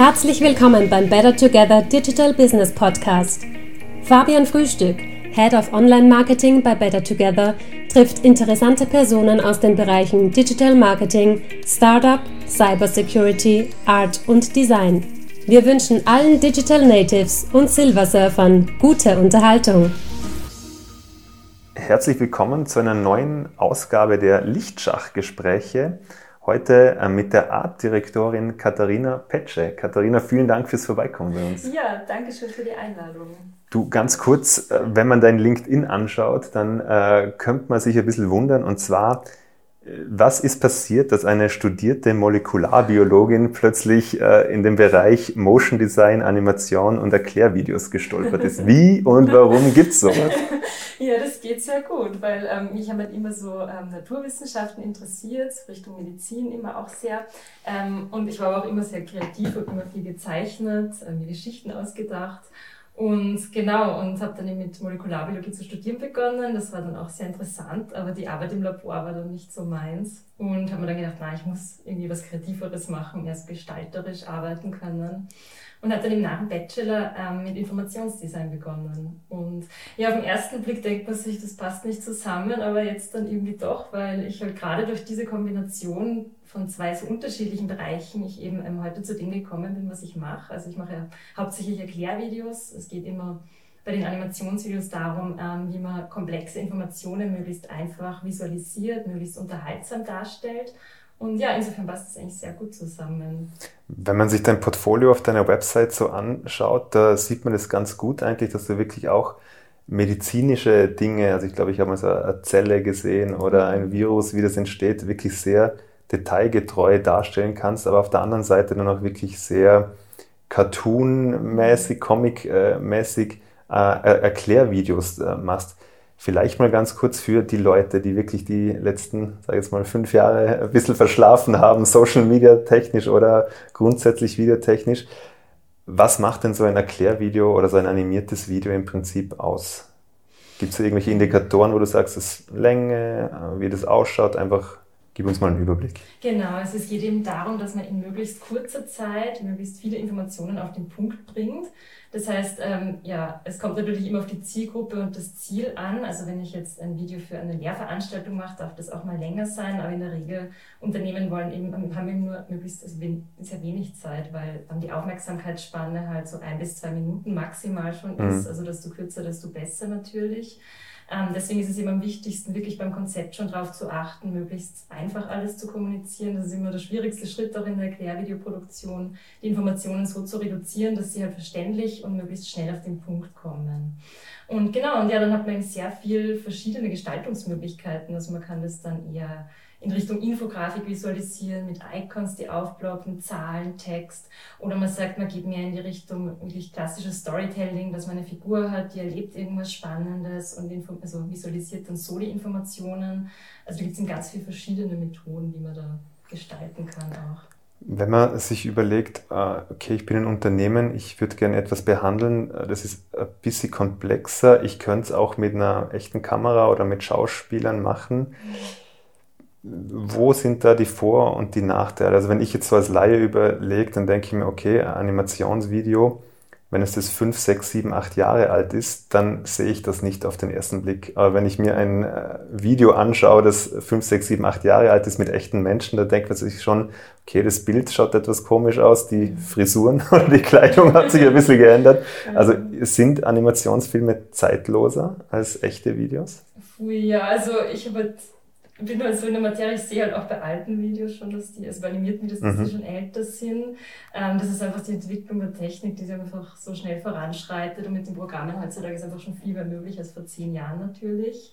Herzlich willkommen beim Better Together Digital Business Podcast. Fabian Frühstück, Head of Online Marketing bei Better Together, trifft interessante Personen aus den Bereichen Digital Marketing, Startup, Cybersecurity, Art und Design. Wir wünschen allen Digital Natives und Silversurfern gute Unterhaltung. Herzlich willkommen zu einer neuen Ausgabe der Lichtschachgespräche. Heute äh, mit der Artdirektorin Katharina Petsche. Katharina, vielen Dank fürs Vorbeikommen bei uns. Ja, danke schön für die Einladung. Du, ganz kurz, äh, wenn man dein LinkedIn anschaut, dann äh, könnte man sich ein bisschen wundern. Und zwar was ist passiert, dass eine studierte Molekularbiologin plötzlich äh, in dem Bereich Motion Design, Animation und Erklärvideos gestolpert ist? Wie und warum gibt es sowas? ja, das geht sehr gut, weil ähm, mich haben halt immer so ähm, Naturwissenschaften interessiert, Richtung Medizin immer auch sehr. Ähm, und ich war auch immer sehr kreativ und immer viel gezeichnet, äh, mir Geschichten ausgedacht. Und genau, und habe dann mit Molekularbiologie zu studieren begonnen. Das war dann auch sehr interessant, aber die Arbeit im Labor war dann nicht so meins. Und habe mir dann gedacht, na, ich muss irgendwie was Kreativeres machen, erst gestalterisch arbeiten können und habe dann im Nach- Bachelor ähm, mit Informationsdesign begonnen. Und ja, auf den ersten Blick denkt man sich, das passt nicht zusammen, aber jetzt dann irgendwie doch, weil ich halt gerade durch diese Kombination von zwei so unterschiedlichen Bereichen ich eben heute zu dem gekommen bin, was ich mache. Also ich mache ja hauptsächlich Erklärvideos. Es geht immer bei den Animationsvideos darum, ähm, wie man komplexe Informationen möglichst einfach visualisiert, möglichst unterhaltsam darstellt. Und ja, insofern passt das eigentlich sehr gut zusammen. Wenn man sich dein Portfolio auf deiner Website so anschaut, da sieht man das ganz gut eigentlich, dass du wirklich auch medizinische Dinge, also ich glaube, ich habe mal so eine Zelle gesehen oder ein Virus, wie das entsteht, wirklich sehr detailgetreu darstellen kannst, aber auf der anderen Seite dann auch wirklich sehr cartoon-mäßig, comic-mäßig äh, Erklärvideos äh, machst. Vielleicht mal ganz kurz für die Leute, die wirklich die letzten, sag ich jetzt mal, fünf Jahre ein bisschen verschlafen haben, Social Media technisch oder grundsätzlich videotechnisch. Was macht denn so ein Erklärvideo oder so ein animiertes Video im Prinzip aus? Gibt es irgendwelche Indikatoren, wo du sagst, das Länge, wie das ausschaut, einfach Gib uns mal einen Überblick. Genau, also es geht eben darum, dass man in möglichst kurzer Zeit möglichst viele Informationen auf den Punkt bringt. Das heißt, ähm, ja, es kommt natürlich immer auf die Zielgruppe und das Ziel an. Also wenn ich jetzt ein Video für eine Lehrveranstaltung mache, darf das auch mal länger sein. Aber in der Regel Unternehmen wollen eben, haben eben nur möglichst also sehr wenig Zeit, weil dann die Aufmerksamkeitsspanne halt so ein bis zwei Minuten maximal schon mhm. ist. Also desto kürzer, desto besser natürlich. Ähm, deswegen ist es immer am wichtigsten, wirklich beim Konzept schon darauf zu achten, möglichst einfach alles zu kommunizieren. Das ist immer der schwierigste Schritt auch in der Erklärvideoproduktion, die Informationen so zu reduzieren, dass sie halt verständlich und möglichst schnell auf den Punkt kommen. Und genau, und ja, dann hat man sehr viel verschiedene Gestaltungsmöglichkeiten. Also man kann das dann eher in Richtung Infografik visualisieren, mit Icons, die aufblocken, Zahlen, Text. Oder man sagt, man geht mehr in die Richtung wirklich klassisches Storytelling, dass man eine Figur hat, die erlebt irgendwas Spannendes und also visualisiert dann so die Informationen. Also da gibt es ganz viele verschiedene Methoden, wie man da gestalten kann auch. Wenn man sich überlegt, äh, okay, ich bin ein Unternehmen, ich würde gerne etwas behandeln, äh, das ist ein bisschen komplexer, ich könnte es auch mit einer echten Kamera oder mit Schauspielern machen. Mhm wo sind da die Vor- und die Nachteile? Also wenn ich jetzt so als Laie überlege, dann denke ich mir, okay, ein Animationsvideo, wenn es das 5, 6, 7, 8 Jahre alt ist, dann sehe ich das nicht auf den ersten Blick. Aber wenn ich mir ein äh, Video anschaue, das 5, 6, 7, 8 Jahre alt ist mit echten Menschen, da denkt man sich schon, okay, das Bild schaut etwas komisch aus, die Frisuren oder die Kleidung hat sich ein bisschen geändert. Also sind Animationsfilme zeitloser als echte Videos? Ja, also ich habe bin halt so in der Materie, ich sehe halt auch bei alten Videos schon, dass die, also bei animierten Videos, dass mhm. die schon älter sind. Ähm, das ist einfach die Entwicklung der Technik, die sich einfach so schnell voranschreitet und mit den Programmen heutzutage ist einfach schon viel mehr möglich als vor zehn Jahren natürlich.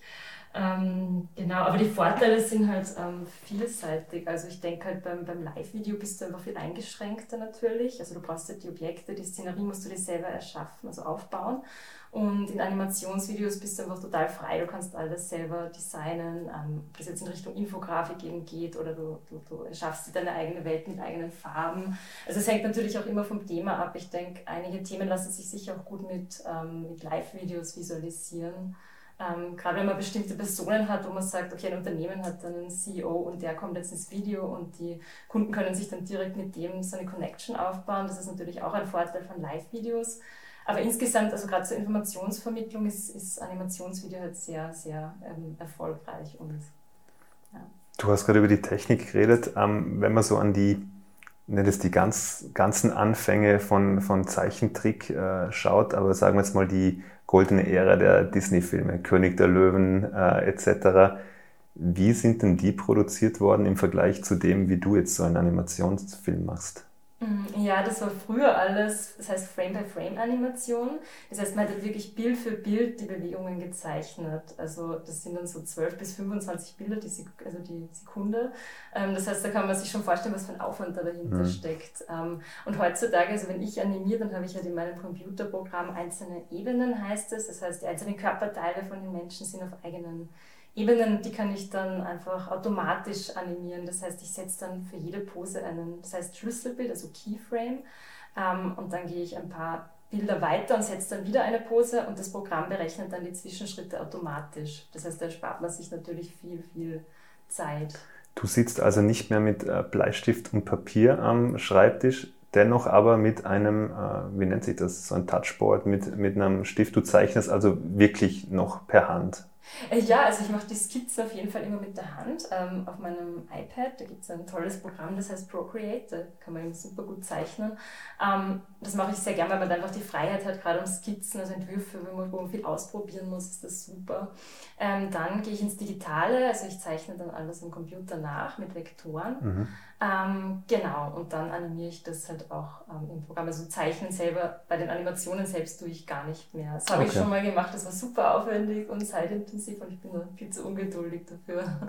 Ähm, genau, aber die Vorteile sind halt ähm, vielseitig. Also ich denke halt beim, beim Live-Video bist du einfach viel eingeschränkter natürlich. Also du brauchst halt die Objekte, die Szenerie musst du dir selber erschaffen, also aufbauen. Und in Animationsvideos bist du einfach total frei, du kannst alles selber designen, ähm, ob das jetzt in Richtung Infografik eben geht oder du, du, du erschaffst dir deine eigene Welt mit eigenen Farben. Also es hängt natürlich auch immer vom Thema ab. Ich denke, einige Themen lassen sich sicher auch gut mit, ähm, mit Live-Videos visualisieren. Ähm, gerade wenn man bestimmte Personen hat, wo man sagt, okay, ein Unternehmen hat dann einen CEO und der kommt jetzt ins Video und die Kunden können sich dann direkt mit dem so eine Connection aufbauen. Das ist natürlich auch ein Vorteil von Live-Videos. Aber insgesamt, also gerade zur Informationsvermittlung ist, ist Animationsvideo halt sehr, sehr ähm, erfolgreich und ja. Du hast gerade über die Technik geredet. Ähm, wenn man so an die, nennt es die ganz, ganzen Anfänge von, von Zeichentrick äh, schaut, aber sagen wir jetzt mal die goldene Ära der Disney-Filme, König der Löwen äh, etc. Wie sind denn die produziert worden im Vergleich zu dem, wie du jetzt so einen Animationsfilm machst? Mhm, ja, das war früher alles, das heißt Frame-by-Frame-Animation. Das heißt, man hat wirklich Bild für Bild die Bewegungen gezeichnet. Also das sind dann so 12 bis 25 Bilder die, Sek also die Sekunde. Ähm, das heißt, da kann man sich schon vorstellen, was für ein Aufwand da dahinter mhm. steckt. Ähm, und heutzutage, also wenn ich animiere, dann habe ich halt in meinem Computerprogramm einzelne Ebenen, heißt es. Das heißt, die einzelnen Körperteile von den Menschen sind auf eigenen Ebenen, die kann ich dann einfach automatisch animieren. Das heißt, ich setze dann für jede Pose einen, das heißt Schlüsselbild, also Keyframe. Ähm, und dann gehe ich ein paar Bilder weiter und setze dann wieder eine Pose und das Programm berechnet dann die Zwischenschritte automatisch. Das heißt, da spart man sich natürlich viel, viel Zeit. Du sitzt also nicht mehr mit äh, Bleistift und Papier am Schreibtisch, dennoch aber mit einem, äh, wie nennt sich das, so ein Touchboard, mit, mit einem Stift. Du zeichnest also wirklich noch per Hand. Äh, ja, also ich mache die Skizze auf jeden Fall immer mit der Hand ähm, auf meinem iPad. Da gibt es ein tolles Programm, das heißt Procreate. Da kann man super gut zeichnen. Ähm, das mache ich sehr gerne, weil man einfach die Freiheit hat, gerade um Skizzen, also Entwürfe, wo man, wo viel ausprobieren muss, ist das super. Ähm, dann gehe ich ins Digitale, also ich zeichne dann alles am Computer nach mit Vektoren. Mhm. Ähm, genau, und dann animiere ich das halt auch ähm, im Programm. Also zeichnen selber, bei den Animationen selbst tue ich gar nicht mehr. Das habe okay. ich schon mal gemacht, das war super aufwendig und zeitintensiv und ich bin da viel zu ungeduldig dafür.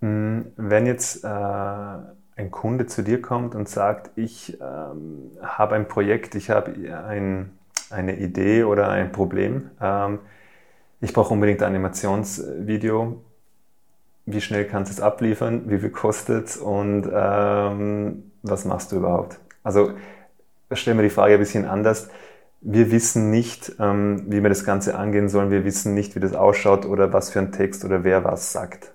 Mm, wenn jetzt äh, ein Kunde zu dir kommt und sagt, ich ähm, habe ein Projekt, ich habe ein, eine Idee oder ein Problem, ähm, ich brauche unbedingt ein Animationsvideo, wie schnell kannst du es abliefern, wie viel kostet es und ähm, was machst du überhaupt? Also stellen wir die Frage ein bisschen anders. Wir wissen nicht, ähm, wie wir das Ganze angehen sollen. Wir wissen nicht, wie das ausschaut oder was für ein Text oder wer was sagt.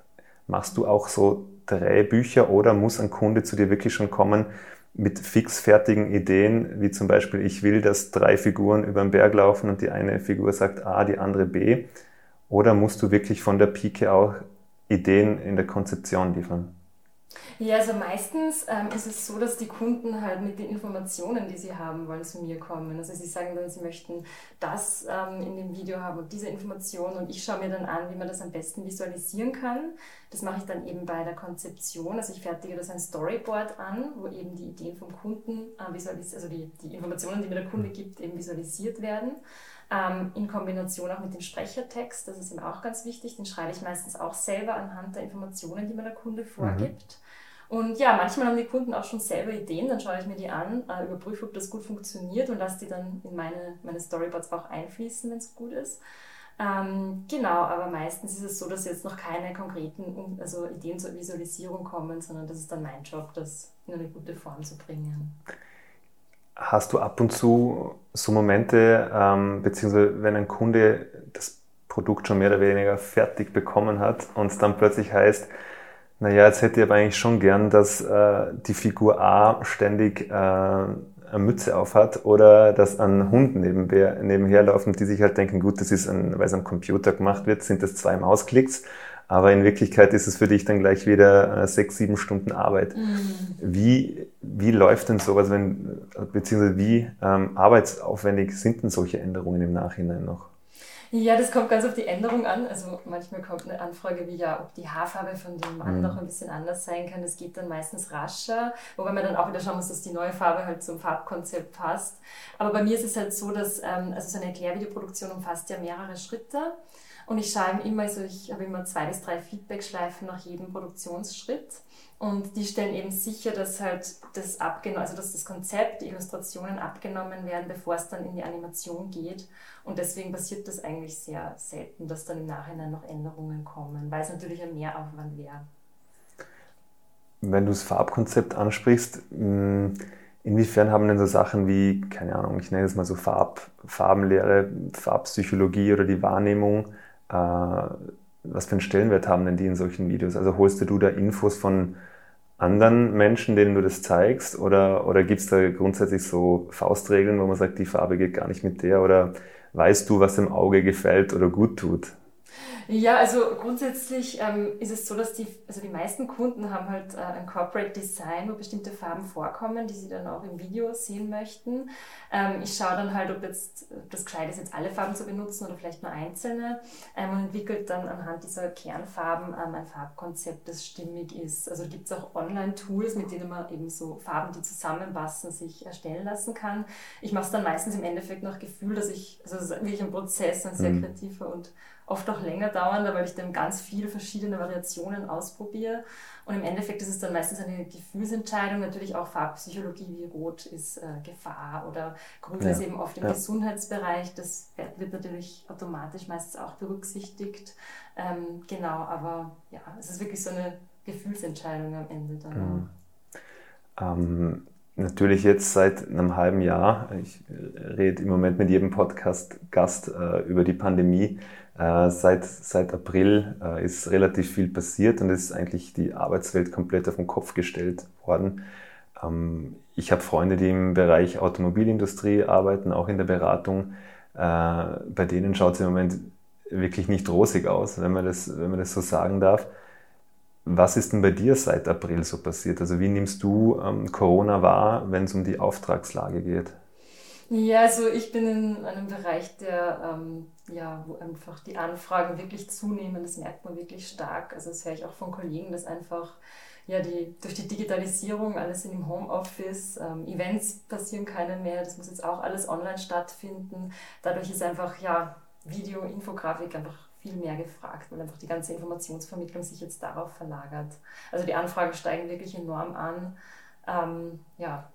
Machst du auch so Drehbücher oder muss ein Kunde zu dir wirklich schon kommen mit fixfertigen Ideen, wie zum Beispiel, ich will, dass drei Figuren über den Berg laufen und die eine Figur sagt A, die andere B? Oder musst du wirklich von der Pike auch Ideen in der Konzeption liefern? Ja, also meistens ähm, ist es so, dass die Kunden halt mit den Informationen, die sie haben wollen, zu mir kommen. Also sie sagen dann, sie möchten das ähm, in dem Video haben und diese Information und ich schaue mir dann an, wie man das am besten visualisieren kann. Das mache ich dann eben bei der Konzeption. Also ich fertige das ein Storyboard an, wo eben die Ideen vom Kunden äh, visualisiert, also die, die Informationen, die mir der Kunde gibt, eben visualisiert werden ähm, in Kombination auch mit dem Sprechertext. Das ist eben auch ganz wichtig. Den schreibe ich meistens auch selber anhand der Informationen, die mir der Kunde vorgibt. Mhm. Und ja, manchmal haben die Kunden auch schon selber Ideen, dann schaue ich mir die an, äh, überprüfe, ob das gut funktioniert und lasse die dann in meine, meine Storyboards auch einfließen, wenn es gut ist. Ähm, genau, aber meistens ist es so, dass jetzt noch keine konkreten also Ideen zur Visualisierung kommen, sondern das ist dann mein Job, das in eine gute Form zu bringen. Hast du ab und zu so Momente, ähm, beziehungsweise wenn ein Kunde das Produkt schon mehr oder weniger fertig bekommen hat und es dann plötzlich heißt, naja, jetzt hätte ich aber eigentlich schon gern, dass äh, die Figur A ständig äh, eine Mütze aufhat oder dass ein Hund nebenher, nebenher laufen, die sich halt denken, gut, das ist ein, weil es am Computer gemacht wird, sind das zwei Mausklicks aber in Wirklichkeit ist es für dich dann gleich wieder äh, sechs, sieben Stunden Arbeit. Mhm. Wie, wie läuft denn sowas, wenn, beziehungsweise wie ähm, arbeitsaufwendig sind denn solche Änderungen im Nachhinein noch? Ja, das kommt ganz auf die Änderung an. Also manchmal kommt eine Anfrage wie ja, ob die Haarfarbe von dem Mann mhm. noch ein bisschen anders sein kann. Das geht dann meistens rascher, wobei man dann auch wieder schauen muss, dass die neue Farbe halt zum Farbkonzept passt. Aber bei mir ist es halt so, dass ähm, also so eine Erklärvideoproduktion umfasst ja mehrere Schritte. Und ich schaue immer, also ich habe immer zwei bis drei Feedback-Schleifen nach jedem Produktionsschritt. Und die stellen eben sicher, dass halt das abgenommen, also dass das Konzept, die Illustrationen abgenommen werden, bevor es dann in die Animation geht. Und deswegen passiert das eigentlich sehr selten, dass dann im Nachhinein noch Änderungen kommen, weil es natürlich ein Mehraufwand wäre. Wenn du das Farbkonzept ansprichst, hm, inwiefern haben denn so Sachen wie, keine Ahnung, ich nenne es mal so Farb, Farbenlehre, Farbpsychologie oder die Wahrnehmung was für einen Stellenwert haben denn die in solchen Videos? Also holst du da Infos von anderen Menschen, denen du das zeigst? Oder, oder gibt es da grundsätzlich so Faustregeln, wo man sagt, die Farbe geht gar nicht mit der? Oder weißt du, was dem Auge gefällt oder gut tut? Ja, also grundsätzlich ähm, ist es so, dass die, also die meisten Kunden haben halt äh, ein Corporate Design, wo bestimmte Farben vorkommen, die sie dann auch im Video sehen möchten. Ähm, ich schaue dann halt, ob jetzt ob das gescheit ist, jetzt alle Farben zu benutzen oder vielleicht nur einzelne ähm, und entwickelt dann anhand dieser Kernfarben ähm, ein Farbkonzept, das stimmig ist. Also gibt es auch Online-Tools, mit denen man eben so Farben, die zusammenpassen, sich erstellen lassen kann. Ich mache es dann meistens im Endeffekt nach Gefühl, dass ich, also es ist wirklich ein Prozess, ein sehr mhm. kreativer und oft auch länger dauernder, weil ich dann ganz viele verschiedene Variationen ausprobiere. Und im Endeffekt ist es dann meistens eine Gefühlsentscheidung, natürlich auch Farbpsychologie, wie rot ist äh, Gefahr oder grün ja. ist eben oft im ja. Gesundheitsbereich. Das wird natürlich automatisch meistens auch berücksichtigt. Ähm, genau, aber ja, es ist wirklich so eine Gefühlsentscheidung am Ende dann mhm. ähm, natürlich jetzt seit einem halben Jahr, ich rede im Moment mit jedem Podcast-Gast äh, über die Pandemie, äh, seit, seit April äh, ist relativ viel passiert und ist eigentlich die Arbeitswelt komplett auf den Kopf gestellt worden. Ähm, ich habe Freunde, die im Bereich Automobilindustrie arbeiten, auch in der Beratung. Äh, bei denen schaut es im Moment wirklich nicht rosig aus, wenn man das, wenn man das so sagen darf. Was ist denn bei dir seit April so passiert? Also wie nimmst du ähm, Corona wahr, wenn es um die Auftragslage geht? Ja, also ich bin in einem Bereich, der, ähm, ja, wo einfach die Anfragen wirklich zunehmen. Das merkt man wirklich stark. Also das höre ich auch von Kollegen, dass einfach ja, die, durch die Digitalisierung, alles sind im Homeoffice, ähm, Events passieren keine mehr, das muss jetzt auch alles online stattfinden. Dadurch ist einfach ja, Video, Infografik einfach viel mehr gefragt, weil einfach die ganze Informationsvermittlung sich jetzt darauf verlagert. Also die Anfragen steigen wirklich enorm an. Ähm, ja,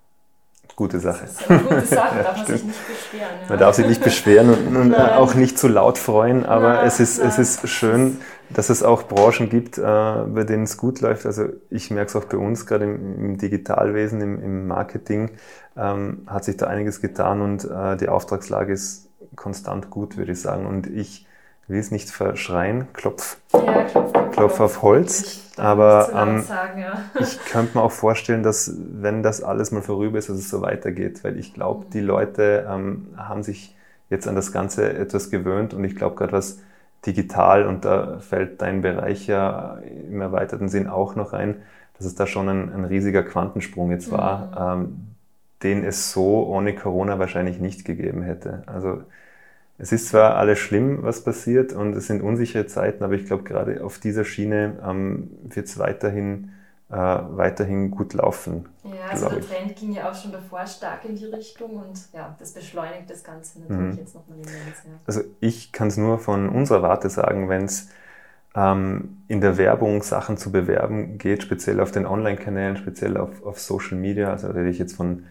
Gute Sache. Das ist eine gute Sache, darf man sich nicht beschweren. Ja. Man darf sich nicht beschweren und, und auch nicht zu laut freuen, aber nein, es, ist, es ist schön, dass es auch Branchen gibt, äh, bei denen es gut läuft. Also ich merke es auch bei uns, gerade im, im Digitalwesen, im, im Marketing, ähm, hat sich da einiges getan und äh, die Auftragslage ist konstant gut, würde ich sagen. Und ich will es nicht verschreien, klopf, ja, klopf, klopf auf Holz. Aber ähm, sagen, ja. ich könnte mir auch vorstellen, dass wenn das alles mal vorüber ist, dass es so weitergeht, weil ich glaube, mhm. die Leute ähm, haben sich jetzt an das Ganze etwas gewöhnt und ich glaube gerade was digital und da fällt dein Bereich ja im erweiterten Sinn auch noch ein, dass es da schon ein, ein riesiger Quantensprung jetzt war, mhm. ähm, den es so ohne Corona wahrscheinlich nicht gegeben hätte. Also es ist zwar alles schlimm, was passiert und es sind unsichere Zeiten, aber ich glaube, gerade auf dieser Schiene ähm, wird es weiterhin, äh, weiterhin gut laufen. Ja, also der Trend ging ja auch schon davor stark in die Richtung und ja, das beschleunigt das Ganze natürlich mhm. jetzt nochmal immens. Ja. Also ich kann es nur von unserer Warte sagen, wenn es ähm, in der Werbung Sachen zu bewerben geht, speziell auf den Online-Kanälen, speziell auf, auf Social Media, also rede ich jetzt von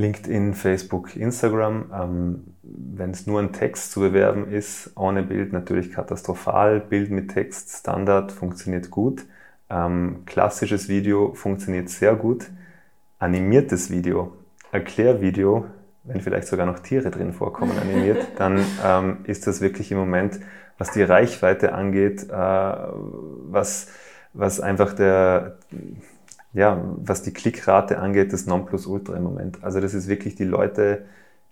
LinkedIn, Facebook, Instagram. Ähm, Wenn es nur ein Text zu bewerben ist, ohne Bild natürlich katastrophal. Bild mit Text, Standard, funktioniert gut. Ähm, klassisches Video funktioniert sehr gut. Animiertes Video, Erklärvideo, wenn vielleicht sogar noch Tiere drin vorkommen, animiert, dann ähm, ist das wirklich im Moment, was die Reichweite angeht, äh, was, was einfach der, ja, was die Klickrate angeht, das Nonplusultra im Moment. Also das ist wirklich, die Leute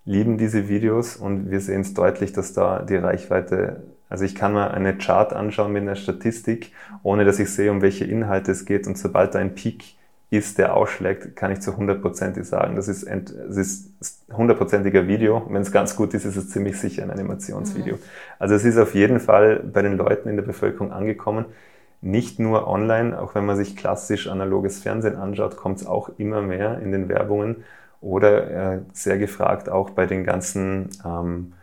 lieben diese Videos und wir sehen es deutlich, dass da die Reichweite, also ich kann mal eine Chart anschauen mit einer Statistik, ohne dass ich sehe, um welche Inhalte es geht und sobald da ein Peak ist, der ausschlägt, kann ich zu hundertprozentig sagen, das ist, das ist hundertprozentiger Video. Wenn es ganz gut ist, ist es ziemlich sicher ein Animationsvideo. Mhm. Also es ist auf jeden Fall bei den Leuten in der Bevölkerung angekommen nicht nur online, auch wenn man sich klassisch analoges Fernsehen anschaut, kommt es auch immer mehr in den Werbungen oder äh, sehr gefragt auch bei den ganzen ähm,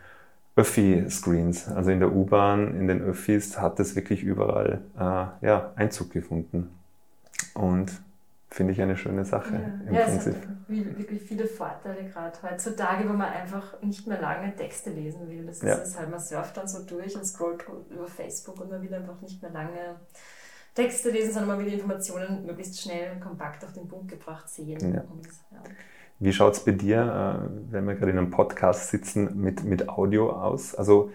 Öffi-Screens. Also in der U-Bahn, in den Öffis hat es wirklich überall äh, ja, Einzug gefunden. Und finde ich eine schöne Sache ja. im ja, Prinzip. Es hat wirklich viele Vorteile gerade heutzutage, wo man einfach nicht mehr lange Texte lesen will. Das ist ja. es halt, man surft dann so durch und scrollt über Facebook und man will einfach nicht mehr lange Texte lesen, sondern man will Informationen möglichst schnell und kompakt auf den Punkt gebracht sehen. Ja. Und. Wie schaut es bei dir, äh, wenn wir gerade in einem Podcast sitzen, mit, mit Audio aus? Also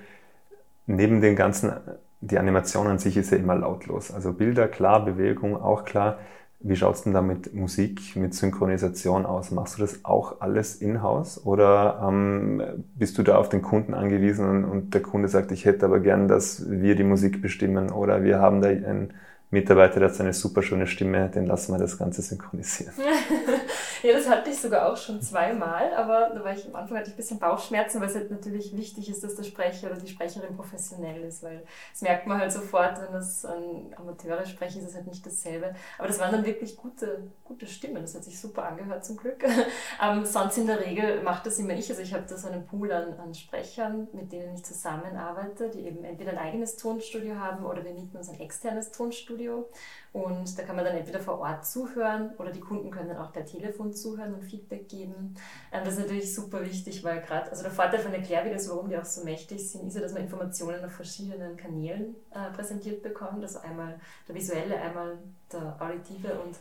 neben den ganzen, die Animation an sich ist ja immer lautlos. Also Bilder klar, Bewegung auch klar. Wie schaut es denn da mit Musik, mit Synchronisation aus? Machst du das auch alles in-house oder ähm, bist du da auf den Kunden angewiesen und, der Kunde sagt, ich hätte aber gern, dass wir die Musik bestimmen oder wir haben da ein Mitarbeiter, der hat eine super schöne Stimme, den lassen wir das Ganze synchronisieren. ja, das hatte ich sogar auch schon zweimal, aber da war ich am Anfang hatte ich ein bisschen Bauchschmerzen, weil es halt natürlich wichtig ist, dass der Sprecher oder die Sprecherin professionell ist, weil das merkt man halt sofort, wenn das an Amateure sprechen, ist es halt nicht dasselbe. Aber das waren dann wirklich gute, gute Stimmen, das hat sich super angehört zum Glück. ähm, sonst in der Regel macht das immer ich, also ich habe da so einen Pool an, an Sprechern, mit denen ich zusammenarbeite, die eben entweder ein eigenes Tonstudio haben oder wir mieten uns ein externes Tonstudio Studio. Und da kann man dann entweder vor Ort zuhören oder die Kunden können dann auch per Telefon zuhören und Feedback geben. Ähm, das ist natürlich super wichtig, weil gerade, also der Vorteil von Erklärvideos, warum die auch so mächtig sind, ist ja, dass man Informationen auf verschiedenen Kanälen äh, präsentiert bekommt. Also einmal der visuelle, einmal der auditive und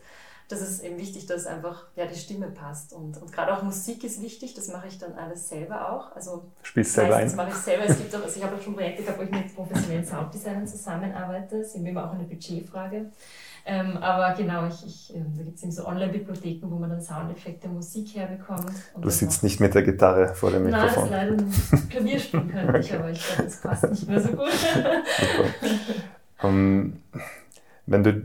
das ist eben wichtig, dass einfach ja, die Stimme passt. Und, und gerade auch Musik ist wichtig, das mache ich dann alles selber auch. Also Spielst selber ein? Das mache ich selber. Es gibt auch, also ich habe auch schon Projekte gehabt, wo ich mit professionellen Sounddesignern zusammenarbeite. Das ist eben immer auch eine Budgetfrage. Ähm, aber genau, ich, ich, ähm, da gibt es eben so Online-Bibliotheken, wo man dann Soundeffekte, Musik herbekommt. Du sitzt nicht mit der Gitarre vor dem Mikrofon. Nein, das leider nicht. Klavier spielen könnte ich, aber ich glaube, das passt nicht mehr so gut. um, wenn du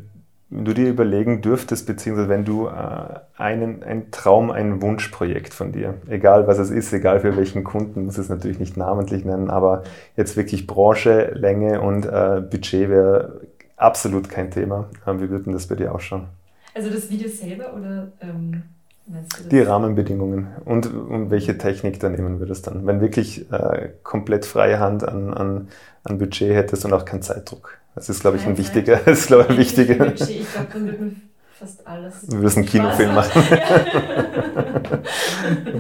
wenn du dir überlegen dürftest, beziehungsweise wenn du äh, einen, ein Traum, ein Wunschprojekt von dir, egal was es ist, egal für welchen Kunden, muss es natürlich nicht namentlich nennen, aber jetzt wirklich Branche, Länge und äh, Budget wäre absolut kein Thema. Äh, wie würden das bei dir ausschauen? Also das Video selber oder ähm, die Rahmenbedingungen und, und welche Technik da nehmen würdest dann, wenn wirklich äh, komplett freie Hand an, an, an Budget hättest und auch keinen Zeitdruck. Das ist, glaube ich, ein wichtiger. Das ist, glaube ich, ein wichtiger. Ich glaube, dann wird man fast alles. Du wirst einen Kinofilm machen.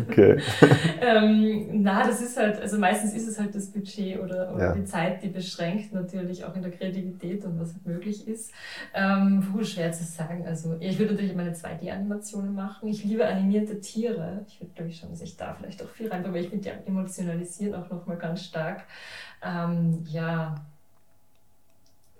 okay. ähm, na, das ist halt, also meistens ist es halt das Budget oder, oder ja. die Zeit, die beschränkt natürlich auch in der Kreativität und was halt möglich ist. Ähm, puh, schwer zu sagen. Also ich würde natürlich meine 2D-Animationen machen. Ich liebe animierte Tiere. Ich würde, glaube ich, schon, dass ich da vielleicht auch viel rein, weil ich finde, die emotionalisieren auch nochmal ganz stark. Ähm, ja,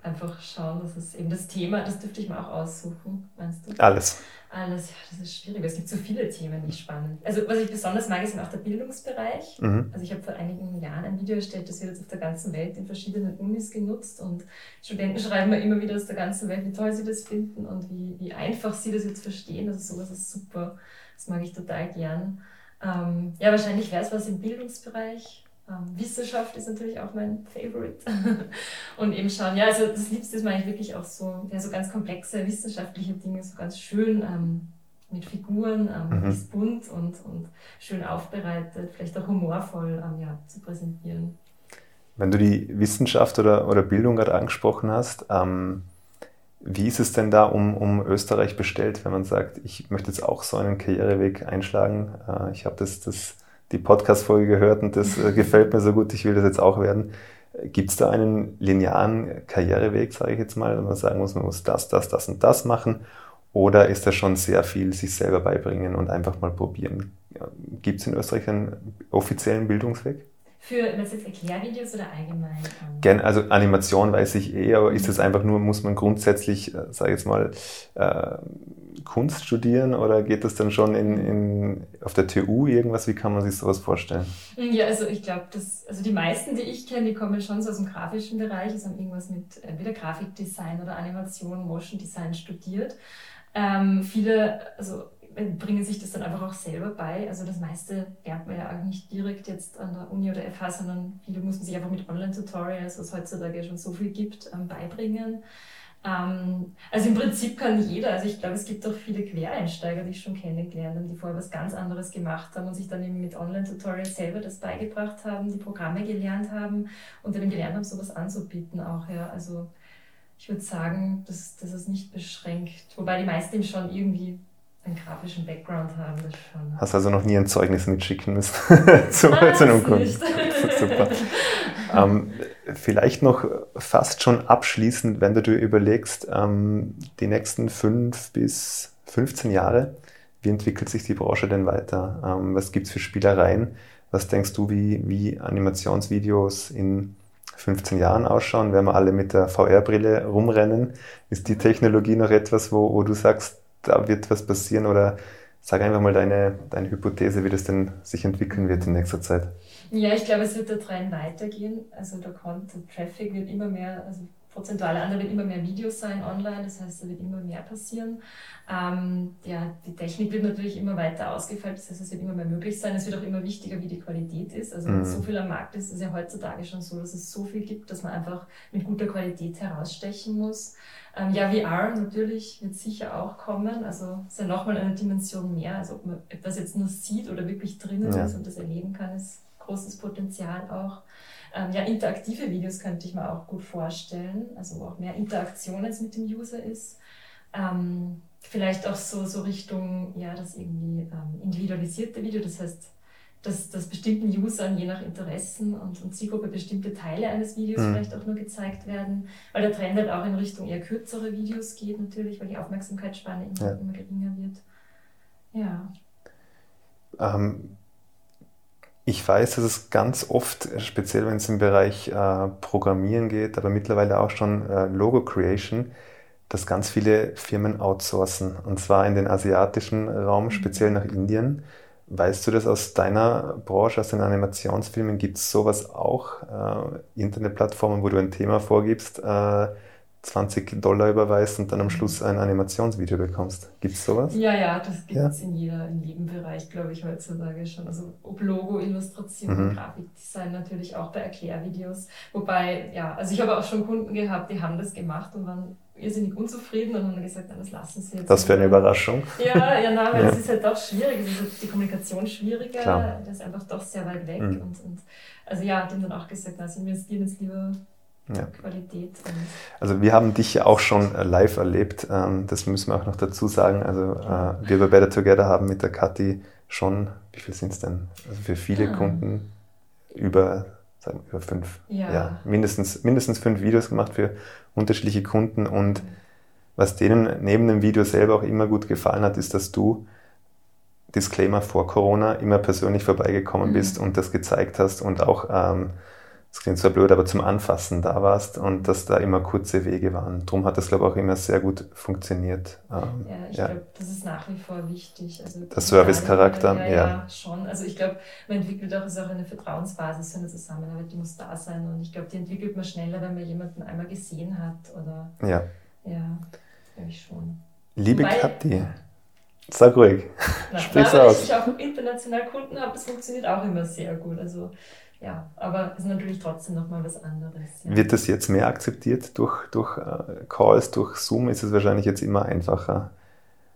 einfach schauen, dass es eben das Thema, das dürfte ich mir auch aussuchen, meinst du? Alles. Alles, ja, das ist schwierig. Es gibt so viele Themen, die spannend. Also was ich besonders mag, ist auch der Bildungsbereich. Mhm. Also ich habe vor einigen Jahren ein Video erstellt, das wird jetzt auf der ganzen Welt in verschiedenen Unis genutzt und Studenten schreiben mir immer wieder aus der ganzen Welt, wie toll sie das finden und wie, wie einfach sie das jetzt verstehen. Also sowas ist super. Das mag ich total gern. Ähm, ja, wahrscheinlich wäre es was im Bildungsbereich Wissenschaft ist natürlich auch mein Favorite. und eben schauen, ja, also das Liebste ist mir eigentlich wirklich auch so, ja, so ganz komplexe wissenschaftliche Dinge, so ganz schön ähm, mit Figuren, ähm, mhm. bunt und, und schön aufbereitet, vielleicht auch humorvoll ähm, ja, zu präsentieren. Wenn du die Wissenschaft oder, oder Bildung gerade angesprochen hast, ähm, wie ist es denn da um, um Österreich bestellt, wenn man sagt, ich möchte jetzt auch so einen Karriereweg einschlagen? Äh, ich habe das, das die Podcast-Folge gehört und das äh, gefällt mir so gut, ich will das jetzt auch werden. Gibt es da einen linearen Karriereweg, sage ich jetzt mal, wenn man sagen muss, man muss das, das, das und das machen? Oder ist das schon sehr viel sich selber beibringen und einfach mal probieren? Gibt es in Österreich einen offiziellen Bildungsweg? Für was jetzt Erklärvideos oder allgemein? Gerne, also Animation weiß ich eh, aber ist das einfach nur, muss man grundsätzlich, äh, sage ich jetzt mal, äh, Kunst studieren oder geht das dann schon in, in, auf der TU irgendwas? Wie kann man sich sowas vorstellen? Ja, also ich glaube, also die meisten, die ich kenne, die kommen schon so aus dem grafischen Bereich, also haben irgendwas mit entweder Grafikdesign oder Animation, Motion Design studiert. Ähm, viele, also bringen sich das dann einfach auch selber bei. Also das meiste lernt man ja auch nicht direkt jetzt an der Uni oder FH, sondern viele muss man sich einfach mit Online-Tutorials, was es heutzutage schon so viel gibt, ähm, beibringen. Ähm, also im Prinzip kann jeder, also ich glaube, es gibt auch viele Quereinsteiger, die ich schon kennengelernt habe, die vorher was ganz anderes gemacht haben und sich dann eben mit Online-Tutorials selber das beigebracht haben, die Programme gelernt haben und dann gelernt haben, sowas anzubieten auch. Ja. Also ich würde sagen, dass das ist nicht beschränkt, wobei die meisten schon irgendwie einen grafischen Background haben. Das schon. Hast also noch nie ein Zeugnis mitschicken müssen zu, Nein, zu einem Kunden. Super. ähm, vielleicht noch fast schon abschließend, wenn du dir überlegst, ähm, die nächsten fünf bis 15 Jahre, wie entwickelt sich die Branche denn weiter? Ähm, was gibt es für Spielereien? Was denkst du, wie, wie Animationsvideos in 15 Jahren ausschauen, wenn wir alle mit der VR-Brille rumrennen? Ist die Technologie noch etwas, wo, wo du sagst, da wird was passieren oder sag einfach mal deine, deine Hypothese, wie das denn sich entwickeln wird in nächster Zeit? Ja, ich glaube, es wird der Trend weitergehen. Also der Content Traffic wird immer mehr, also prozentuale Anteil wird immer mehr Videos sein online, das heißt, da wird immer mehr passieren. Ähm, ja, die Technik wird natürlich immer weiter ausgefeilt, das heißt, es wird immer mehr möglich sein. Es wird auch immer wichtiger, wie die Qualität ist. Also mhm. so viel am Markt ist, ist ja heutzutage schon so, dass es so viel gibt, dass man einfach mit guter Qualität herausstechen muss. Ähm, ja, VR natürlich wird sicher auch kommen. Also ist ja nochmal eine Dimension mehr. Also ob man etwas jetzt nur sieht oder wirklich drinnen ja. ist und das erleben kann, ist großes Potenzial auch. Ähm, ja, interaktive Videos könnte ich mir auch gut vorstellen, also wo auch mehr Interaktion jetzt mit dem User ist. Ähm, vielleicht auch so, so Richtung, ja, das irgendwie ähm, individualisierte Video, das heißt, dass, dass bestimmten Usern je nach Interessen und, und Zielgruppe bestimmte Teile eines Videos mhm. vielleicht auch nur gezeigt werden, weil der Trend halt auch in Richtung eher kürzere Videos geht natürlich, weil die Aufmerksamkeitsspanne immer, ja. immer geringer wird. Ja. Ähm, ich weiß, dass es ganz oft, speziell wenn es im Bereich äh, Programmieren geht, aber mittlerweile auch schon äh, Logo Creation, dass ganz viele Firmen outsourcen. Und zwar in den asiatischen Raum, mhm. speziell nach Indien. Weißt du das aus deiner Branche, aus den Animationsfilmen? Gibt es sowas auch? Äh, Internetplattformen, wo du ein Thema vorgibst, äh, 20 Dollar überweist und dann am Schluss ein Animationsvideo bekommst. Gibt es sowas? Ja, ja, das gibt es ja? in, in jedem Bereich, glaube ich, heutzutage schon. Also ob Logo, Illustration, mhm. Grafikdesign natürlich auch bei Erklärvideos. Wobei, ja, also ich habe auch schon Kunden gehabt, die haben das gemacht und waren irrsinnig unzufrieden und haben gesagt, nein, das lassen sie jetzt. Das wäre eine Überraschung. Ja, ja, nein, weil ja. es ist halt doch schwierig. Es ist halt die Kommunikation schwieriger. Klar. Das ist einfach doch sehr weit weg. Mhm. Und, und also ja, die haben dann auch gesagt, na, sie investieren jetzt lieber ja. Qualität. Also wir haben dich ja auch schon äh, live erlebt, ähm, das müssen wir auch noch dazu sagen. Also äh, wir bei Better Together haben mit der Kathi schon, wie viel sind es denn? Also für viele ah. Kunden über, sagen wir, über fünf, ja. ja. mindestens, mindestens fünf Videos gemacht für unterschiedliche Kunden und was denen neben dem Video selber auch immer gut gefallen hat, ist, dass du Disclaimer vor Corona immer persönlich vorbeigekommen mhm. bist und das gezeigt hast und auch ähm, das klingt zwar blöd, aber zum Anfassen da warst und dass da immer kurze Wege waren. Darum hat das, glaube ich, auch immer sehr gut funktioniert. Ähm, ja, ich ja. glaube, das ist nach wie vor wichtig. Also der Service-Charakter, ja, ja, ja. schon. Also ich glaube, man entwickelt auch, ist auch eine Vertrauensbasis für eine Zusammenarbeit, die muss da sein. Und ich glaube, die entwickelt man schneller, wenn man jemanden einmal gesehen hat. Oder, ja. Ja, glaube ich schon. Liebe Wobei, Kathi, sag ruhig. Na, Sprich's aus. Wenn ich auch international Kunden habe, das funktioniert auch immer sehr gut. Also ja, aber es ist natürlich trotzdem nochmal was anderes. Ja. Wird das jetzt mehr akzeptiert durch, durch uh, Calls, durch Zoom? Ist es wahrscheinlich jetzt immer einfacher?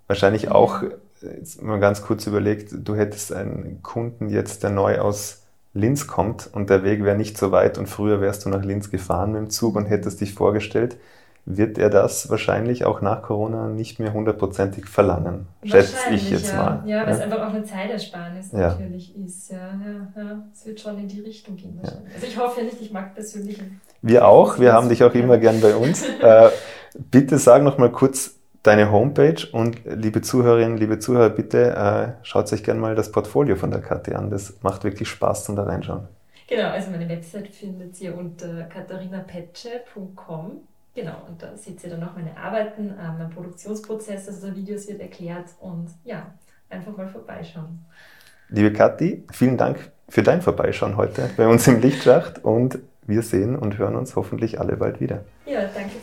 Wahrscheinlich ja. auch, jetzt mal ganz kurz überlegt, du hättest einen Kunden jetzt, der neu aus Linz kommt und der Weg wäre nicht so weit und früher wärst du nach Linz gefahren mit dem Zug und hättest dich vorgestellt wird er das wahrscheinlich auch nach Corona nicht mehr hundertprozentig verlangen, schätze ich jetzt ja. mal. Ja, weil es einfach auch eine Zeitersparnis ja. natürlich ist. Ja, ja, ja, es wird schon in die Richtung gehen wahrscheinlich. Also ich hoffe ja nicht, ich mag persönlich. Wir auch, wir haben dich auch immer gern bei uns. äh, bitte sag noch mal kurz deine Homepage und liebe Zuhörerinnen, liebe Zuhörer, bitte äh, schaut euch gerne mal das Portfolio von der Kathi an. Das macht wirklich Spaß zum da reinschauen. Genau, also meine Website findet ihr unter katharinapetsche.com Genau, und da seht ihr dann noch meine Arbeiten, äh, mein Produktionsprozess, also der Videos wird erklärt und ja, einfach mal vorbeischauen. Liebe Kathi, vielen Dank für dein Vorbeischauen heute bei uns im Lichtschacht und wir sehen und hören uns hoffentlich alle bald wieder. Ja, danke